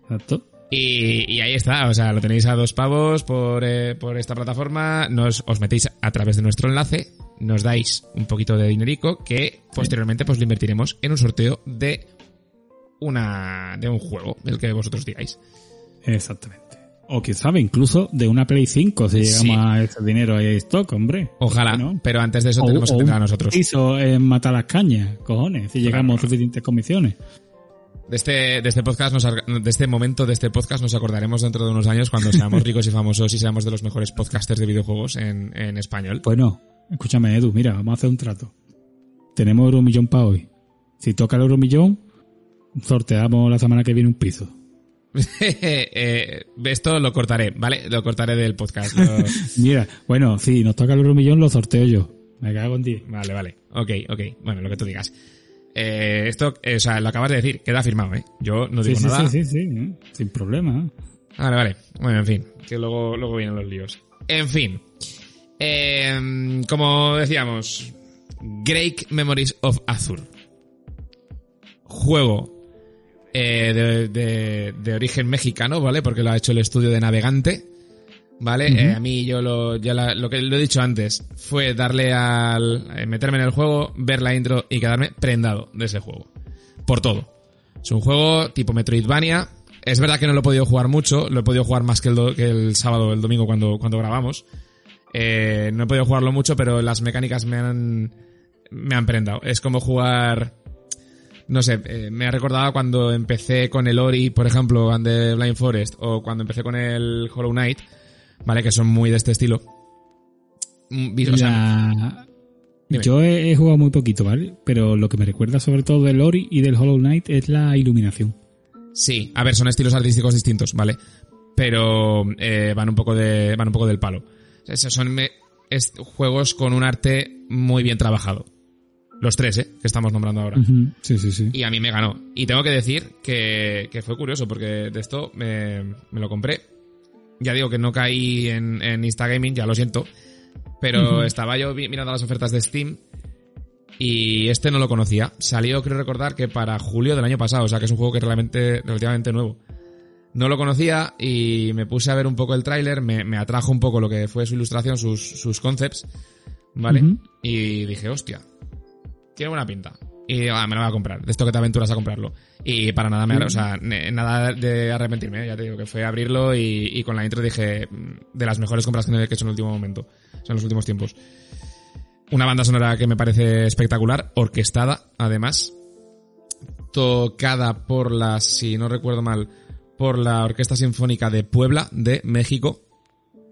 A: Exacto.
B: Y, y ahí está, o sea, lo tenéis a dos pavos por, eh, por esta plataforma, nos, os metéis a través de nuestro enlace, nos dais un poquito de dinerico que posteriormente pues lo invertiremos en un sorteo de una de un juego, el que vosotros digáis.
A: Exactamente. O quién sabe, incluso de una Play 5 si
B: Sí.
A: llegamos a ese dinero ahí en stock, hombre.
B: Ojalá,
A: ¿No?
B: pero antes de eso
A: O,
B: tenemos
A: o
B: que tener a
A: un
B: nosotros.
A: piso en Mata las Cañas, cojones, si llegamos a suficientes comisiones.
B: De este, de este podcast, nos, de este momento de este podcast nos acordaremos dentro de unos años cuando seamos ricos y famosos y seamos de los mejores podcasters de videojuegos en, en español.
A: Bueno, escúchame, Edu, mira, vamos a hacer un trato. Tenemos Euromillón para hoy. Si toca el Euromillón, sorteamos la semana que viene un piso.
B: Eh, esto lo cortaré, ¿vale? Lo cortaré del podcast. lo-
A: Mira, bueno, si nos toca el Euromillón, lo sorteo yo. Me cago en 10.
B: Vale, vale. Ok, ok. Bueno, lo que tú digas. Eh, esto, eh, o sea, lo acabas de decir, queda firmado, ¿eh? Yo no
A: Sí,
B: digo
A: sí,
B: nada.
A: sí, sí, sí, sin problema.
B: Vale, vale. Bueno, en fin, que luego, luego vienen los líos. En fin. Eh, como decíamos, Great Memories of Azur. Juego eh, de, de- de origen mexicano, ¿vale? Porque lo ha hecho el estudio de Navegante. ¿Vale? Eh, a mí yo lo, ya la- lo que lo he dicho antes fue darle al. eh, meterme en el juego, ver la intro y quedarme prendado de ese juego. Por todo. Es un juego tipo Metroidvania. Es verdad que no lo he podido jugar mucho, lo he podido jugar más que el, do- que el sábado, el domingo cuando, cuando grabamos. Eh, no he podido jugarlo mucho, pero las mecánicas me han, me han prendado. Es como jugar, no sé, eh, me ha recordado cuando empecé con el Ori, por ejemplo, and the Blind Forest, o cuando empecé con el Hollow Knight, ¿vale? Que son muy de este estilo. Mm, o sea,
A: La-
B: Dime.
A: Yo he, he jugado muy poquito, ¿vale? Pero lo que me recuerda sobre todo del Ori y del Hollow Knight es la iluminación.
B: Sí, a ver, son estilos artísticos distintos, ¿vale? Pero eh, van un poco de van un poco del palo. Esos son me- es- juegos con un arte muy bien trabajado. Los tres, ¿eh? Que estamos nombrando ahora.
A: Sí, sí, sí.
B: Y a mí me ganó. Y tengo que decir que, que fue curioso, porque de esto me, me lo compré. Ya digo que no caí en, en Instagaming, ya lo siento. Pero estaba yo mirando las ofertas de Steam y este no lo conocía. Salió, creo recordar, que para julio del año pasado, o sea que es un juego que es realmente, relativamente nuevo. No lo conocía y me puse a ver un poco el tráiler, me, me atrajo un poco lo que fue su ilustración, sus, sus concepts, ¿vale? Y dije, hostia, tiene buena pinta. Y digo, ah, me lo voy a comprar. De esto que te aventuras a comprarlo. Y para nada, me, o sea, ne- nada de arrepentirme. ¿eh? Ya te digo que fue a abrirlo y, y con la intro dije mm, de las mejores compras que he hecho en el último momento. O sea, en los últimos tiempos. Una banda sonora que me parece espectacular, orquestada, además. Tocada por la, si no recuerdo mal, por la Orquesta Sinfónica de Puebla, de México.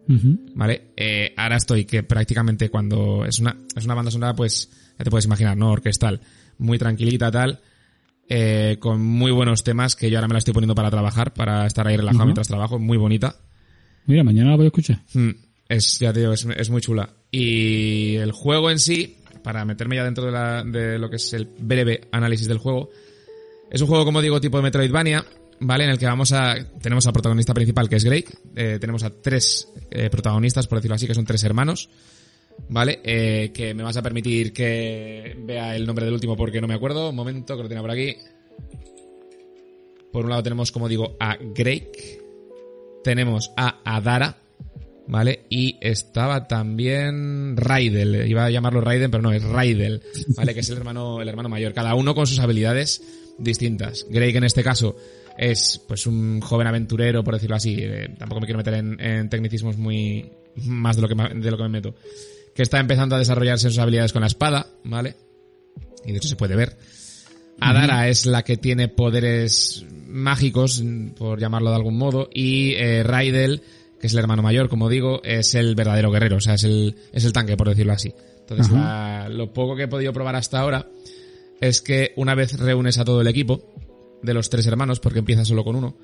A: Ujú.
B: ¿vale? Eh, ahora estoy que prácticamente cuando es una, es una banda sonora, pues ya te puedes imaginar, ¿no? Orquestal, muy tranquilita, tal, eh, con muy buenos temas que yo ahora me la estoy poniendo para trabajar, para estar ahí relajado mientras trabajo, muy bonita.
A: Mira, mañana la voy a escuchar.
B: Mm, Es, ya te digo, es, es muy chula. Y el juego en sí, para meterme ya dentro de, la- de lo que es el breve análisis del juego, es un juego, como digo, tipo de Metroidvania, ¿vale? En el que vamos a... Tenemos al protagonista principal, que es Drake. eh, tenemos a tres eh, protagonistas, por decirlo así, que son tres hermanos. ¿Vale? Eh, que me vas a permitir que vea el nombre del último porque no me acuerdo. Un momento, que lo tenía por aquí. Por un lado tenemos, como digo, a Drake. Tenemos a Adara. ¿vale? Y estaba también Raidel, iba a llamarlo Raiden, pero no, es Raidel, ¿vale? Que es el hermano, el hermano mayor, cada uno con sus habilidades distintas. Greg en este caso es pues un joven aventurero, por decirlo así, eh, tampoco me quiero meter en, en tecnicismos muy más de lo que de lo que me meto, que está empezando a desarrollarse sus habilidades con la espada, ¿vale? Y de hecho se puede ver. Adara es la que tiene poderes mágicos, por llamarlo de algún modo, y eh, Raidel, que es el hermano mayor, como digo, es el verdadero guerrero, o sea, es el, es el tanque, por decirlo así. Entonces, la- lo poco que he podido probar hasta ahora es que una vez reúnes a todo el equipo, de los tres hermanos, porque empieza solo con uno,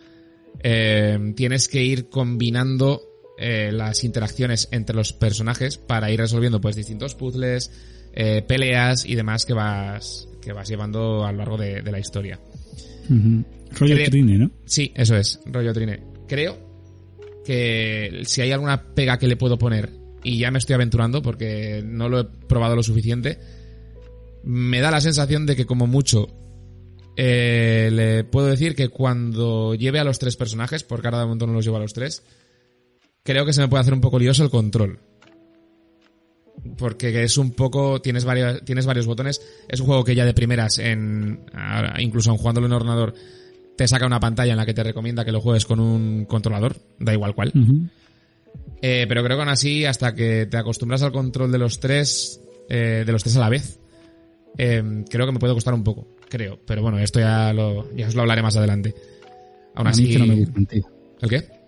B: eh, tienes que ir combinando eh, las interacciones entre los personajes para ir resolviendo pues distintos puzzles, eh, peleas y demás que vas que vas llevando a lo largo de, de la historia.
A: Rollo
B: Creo-
A: Trine, ¿no?
B: Sí, eso es, rollo Trine. Creo que si hay alguna pega que le puedo poner, y ya me estoy aventurando porque no lo he probado lo suficiente, me da la sensación de que como mucho eh, le puedo decir que cuando lleve a los tres personajes, porque ahora de momento no los llevo a los tres, creo que se me puede hacer un poco lioso el control. Porque es un poco, tienes varios, tienes varios botones. Es un juego que ya de primeras, en, incluso aun jugándolo en ordenador, te saca una pantalla en la que te recomienda que lo juegues con un controlador, da igual cuál. Eh, pero creo que aún así, hasta que te acostumbras al control de los tres, eh, de los tres a la vez, eh, creo que me puede costar un poco, creo. Pero bueno, esto ya lo, ya os lo hablaré más adelante. Aún así,
A: que no me.
B: ¿el qué?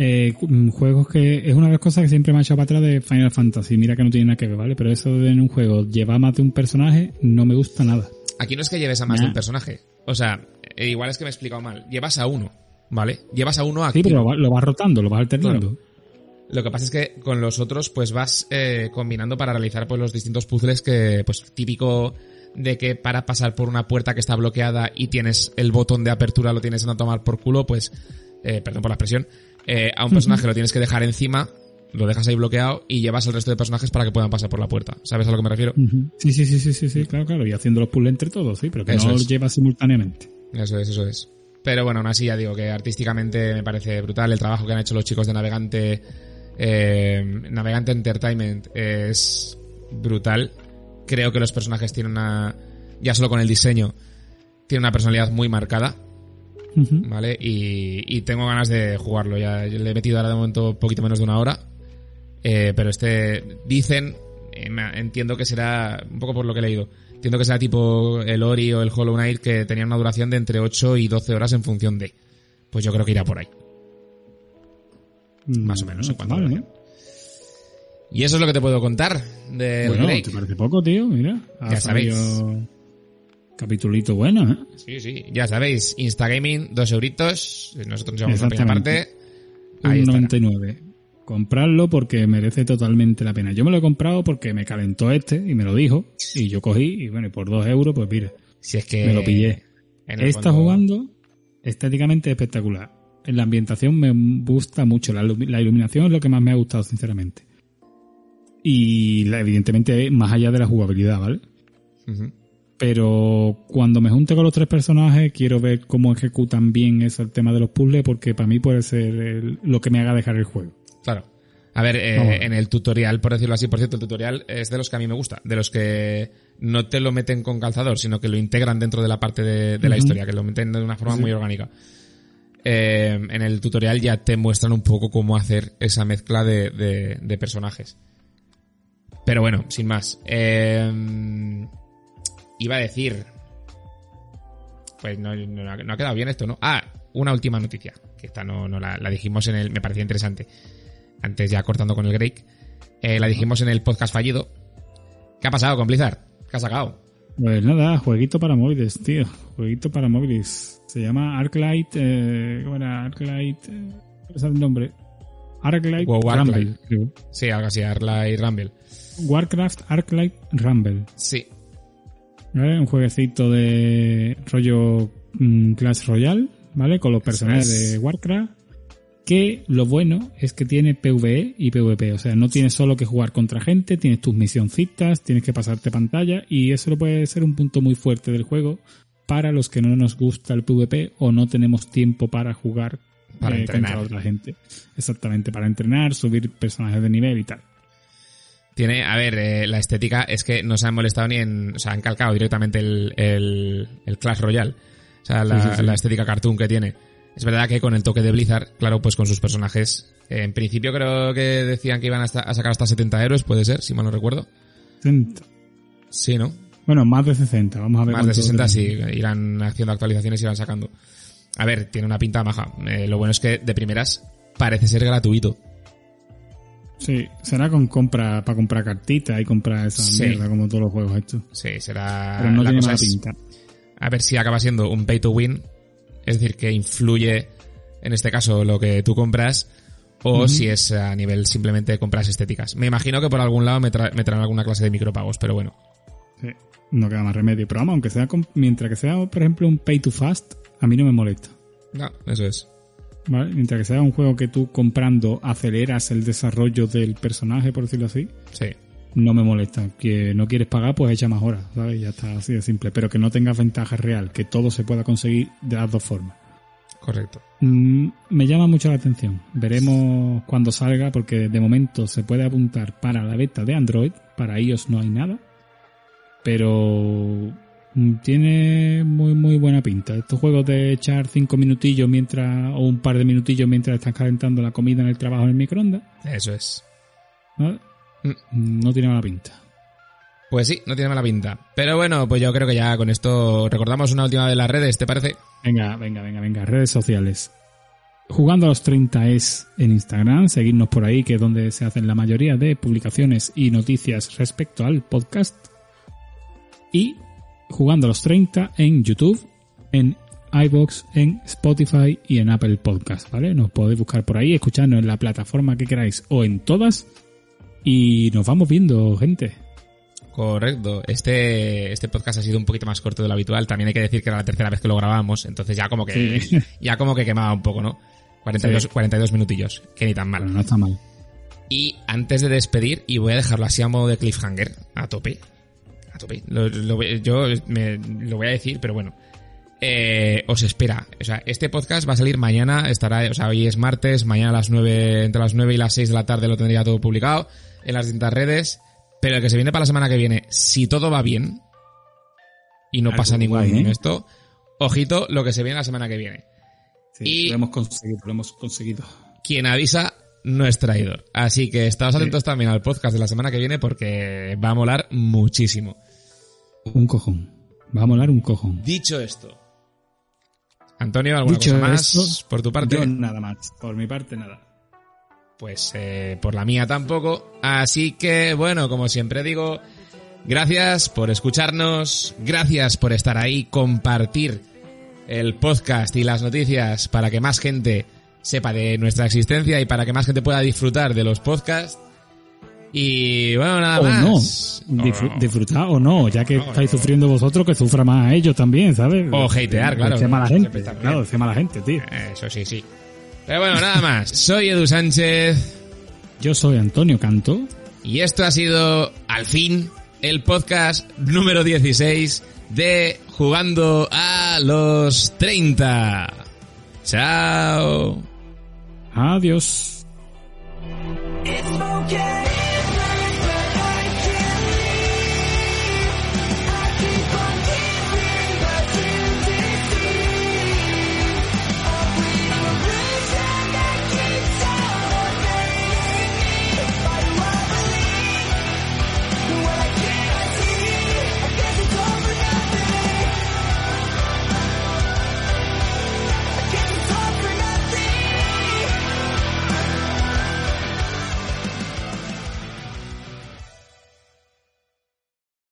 A: Eh, mm, juegos que es una de las cosas que siempre me ha echado para atrás de Final Fantasy. Mira que no tiene nada que ver, ¿vale? Pero eso de en un juego llevar más de un personaje no me gusta nada.
B: Aquí no es que lleves a más
A: Nah.
B: de un personaje. O sea, eh, igual es que me he explicado mal. Llevas a uno, ¿vale? Llevas a uno
A: Sí,
B: activo.
A: pero lo vas rotando, lo vas alternando.
B: Lo que pasa es que con los otros, pues vas eh, combinando para realizar pues los distintos puzzles que, pues, típico de que para pasar por una puerta que está bloqueada y tienes el botón de apertura lo tienes en a tomar por culo, pues, eh, perdón por la expresión, eh, a un personaje lo tienes que dejar encima, lo dejas ahí bloqueado y llevas al resto de personajes para que puedan pasar por la puerta. ¿Sabes a lo que me refiero?
A: Sí, sí, sí, sí, sí, sí, claro, claro. Y haciendo los puzzles entre todos, sí, pero que
B: Eso
A: no
B: es.
A: los lleva simultáneamente.
B: Eso es, eso es. Pero bueno, aún así ya digo que artísticamente me parece brutal el trabajo que han hecho los chicos de Navegante. eh, Navegante Entertainment es brutal. Creo que los personajes tienen una. Ya solo con el diseño, tienen una personalidad muy marcada, ¿vale? Y, y tengo ganas de jugarlo. Ya le he metido ahora de momento un poquito menos de una hora. Eh, pero este. Dicen. eh, entiendo que será. Un poco por lo que he leído. Entiendo que será tipo el Ori o el Hollow Knight que tenían una duración de entre 8 y 12 horas en función de. Pues yo creo que irá por ahí. Más o menos,
A: No
B: en cuanto. Y eso es lo que te puedo contar del
A: Bueno. ¿te parece poco, tío? Mira.
B: Ya sabéis.
A: salido Capitulito bueno, ¿eh?
B: Sí, sí, ya sabéis, Instagaming, dos euritos, nosotros nos llevamos la primera parte. Ahí
A: Un
B: estará.
A: 99. Comprarlo porque merece totalmente la pena. Yo me lo he comprado porque me calentó este y me lo dijo. Y yo cogí y bueno, y por dos euros, pues mira,
B: Si es que...
A: me lo pillé. Está
B: fondo-
A: jugando estéticamente espectacular. En la ambientación me gusta mucho. La, ilu- la iluminación es lo que más me ha gustado, sinceramente. Y la- evidentemente, más allá de la jugabilidad, ¿vale? Pero cuando me junte con los tres personajes, quiero ver cómo ejecutan bien ese tema de los puzzles, porque para mí puede ser el- lo que me haga dejar el juego.
B: Claro. A ver, eh, en el tutorial, por decirlo así, por cierto, el tutorial es de los que a mí me gusta, de los que no te lo meten con calzador, sino que lo integran dentro de la parte de, de la historia, que lo meten de una forma
A: Sí.
B: muy orgánica. Eh, en el tutorial ya te muestran un poco cómo hacer esa mezcla de, de- de personajes. Pero bueno, sin más. Eh, iba a decir... Pues no, no ha- no ha quedado bien esto, ¿no? Ah, una última noticia, que esta no, no la, la dijimos en el... Me parecía interesante. Antes ya cortando con el Drake. Eh, la dijimos en el podcast fallido. ¿Qué ha pasado con Blizzard? ¿Qué ha sacado?
A: Pues nada, jueguito para móviles, tío. Jueguito para móviles. Se llama Arclight, eh, ¿cómo era? Arclight, eh, ¿cuál es el nombre? Arclight
B: Wow,
A: Rumble,
B: Arclight.
A: creo.
B: Sí, algo así, y Rumble.
A: Warcraft Arclight Rumble.
B: Sí.
A: ¿Vale? Un jueguecito de rollo mm, Clash Royale, ¿vale? Con los personajes
B: es.
A: de Warcraft. Que lo bueno es que tiene PvE y PvP. O sea, no tienes solo que jugar contra gente, tienes tus misioncitas, tienes que pasarte pantalla. Y eso puede ser un punto muy fuerte del juego para los que no nos gusta el PvP o no tenemos tiempo para jugar
B: Para
A: eh,
B: entrenar.
A: contra otra gente. Exactamente, para entrenar, subir personajes de nivel y tal.
B: Tiene, a ver, eh, la estética es que no se han molestado ni en. O sea, han calcado directamente el, el, el Clash Royale. O sea, la,
A: Sí, sí, sí.
B: la estética cartoon que tiene. Es verdad que con el toque de Blizzard, claro, pues con sus personajes. eh, en principio creo que decían que iban a, esta- a sacar hasta 70 héroes, puede ser, si mal no recuerdo.
A: 60.
B: Sí, ¿no?
A: Bueno, más de 60, vamos a ver.
B: Más de
A: cuánto
B: 60 sí, irán haciendo actualizaciones y irán sacando. A ver, tiene una pinta maja. Eh, lo bueno es que de primeras parece ser gratuito.
A: Sí, será con compra, para comprar cartitas y comprar esa
B: Sí.
A: mierda como todos los juegos estos.
B: Sí, será.
A: Pero no
B: la
A: tiene
B: cosa
A: mala
B: es-
A: pinta.
B: a ver si acaba siendo un pay to win, es decir, que influye en este caso lo que tú compras, o si es a nivel simplemente de compras estéticas. Me imagino que por algún lado metra- meterán alguna clase de micropagos, pero bueno.
A: Sí, no queda más remedio. Pero vamos, aunque sea, con- mientras que sea, por ejemplo, un pay to fast, a mí no me molesta.
B: No, eso es.
A: ¿Vale? Mientras que sea un juego que tú comprando aceleras el desarrollo del personaje, por decirlo así,
B: Sí.
A: no me molesta. Que no quieres pagar, pues echa más horas, ¿sabes? Ya está así de simple. Pero que no tengas ventaja real, que todo se pueda conseguir de las dos formas.
B: Correcto.
A: Mm, me llama mucho la atención. Veremos cuando salga, porque de momento se puede apuntar para la beta de Android. Para iOS no hay nada. Pero tiene muy muy buena pinta. Estos juegos de echar cinco minutillos mientras, o un par de minutillos mientras estás calentando la comida en el trabajo en el microondas,
B: Eso es.
A: ¿vale? Mm, no tiene mala pinta.
B: Pues sí, no tiene mala pinta. Pero bueno, pues yo creo que ya con esto recordamos una última de las redes, ¿te parece?
A: Venga, venga, venga, venga. Redes sociales. Jugando a los 30 es en Instagram. Seguidnos por ahí, que es donde se hacen la mayoría de publicaciones y noticias respecto al podcast. Y jugando a los 30 en YouTube, en iBox, en Spotify y en Apple Podcast, ¿vale? Nos podéis buscar por ahí, escucharnos en la plataforma que queráis o en todas. Y nos vamos viendo, gente.
B: Correcto. Este, este podcast ha sido un poquito más corto de lo habitual. También hay que decir que era la tercera vez que lo grabamos, entonces ya como que,
A: Sí.
B: ya como que quemaba un poco, ¿no? 42,
A: Sí.
B: 42 minutillos, que ni tan mal.
A: No está mal.
B: Y antes de despedir, y voy a dejarlo así a modo de cliffhanger, a tope. A tope. Lo- yo me- lo voy a decir, pero bueno. Eh, os espera. O sea, este podcast va a salir mañana, estará, o sea, hoy es martes, mañana a las 9, entre las 9 y las 6 de la tarde lo tendría todo publicado en las distintas redes. Pero el que se viene para la semana que viene, si todo va bien, y no
A: Algo
B: pasa ningún
A: guay, ¿eh?
B: esto, ojito lo que se viene la semana que viene.
A: Sí,
B: Y-
A: Lo hemos conseguido, lo hemos conseguido.
B: quien avisa no es traidor. Así que estaos atentos también al podcast de la semana que viene porque va a molar muchísimo.
A: Un cojón. Va a molar un cojón.
B: Dicho esto, Antonio, ¿alguna
A: Dicho
B: cosa más
A: esto,
B: por tu parte?
A: Yo nada más. Por mi parte, nada.
B: Pues eh, por la mía tampoco. Así que, bueno, como siempre digo, gracias por escucharnos, gracias por estar ahí, compartir el podcast y las noticias para que más gente sepa de nuestra existencia y para que más gente pueda disfrutar de los podcasts. Y bueno, nada
A: o
B: más.
A: no. Disfr-
B: O-
A: Disfrutar o no. Ya que
B: No,
A: estáis
B: no.
A: sufriendo vosotros, que sufra más a ellos también, ¿sabes?
B: O hatear, claro.
A: Decía mala gente. Claro, decía mala gente, tío.
B: Eso sí, sí. Pero bueno, nada más. Soy Edu Sánchez.
A: Yo soy Antonio Canto.
B: Y esto ha sido, al fin, el podcast número 16 de Jugando a los 30. Chao.
A: Adiós.
C: It's.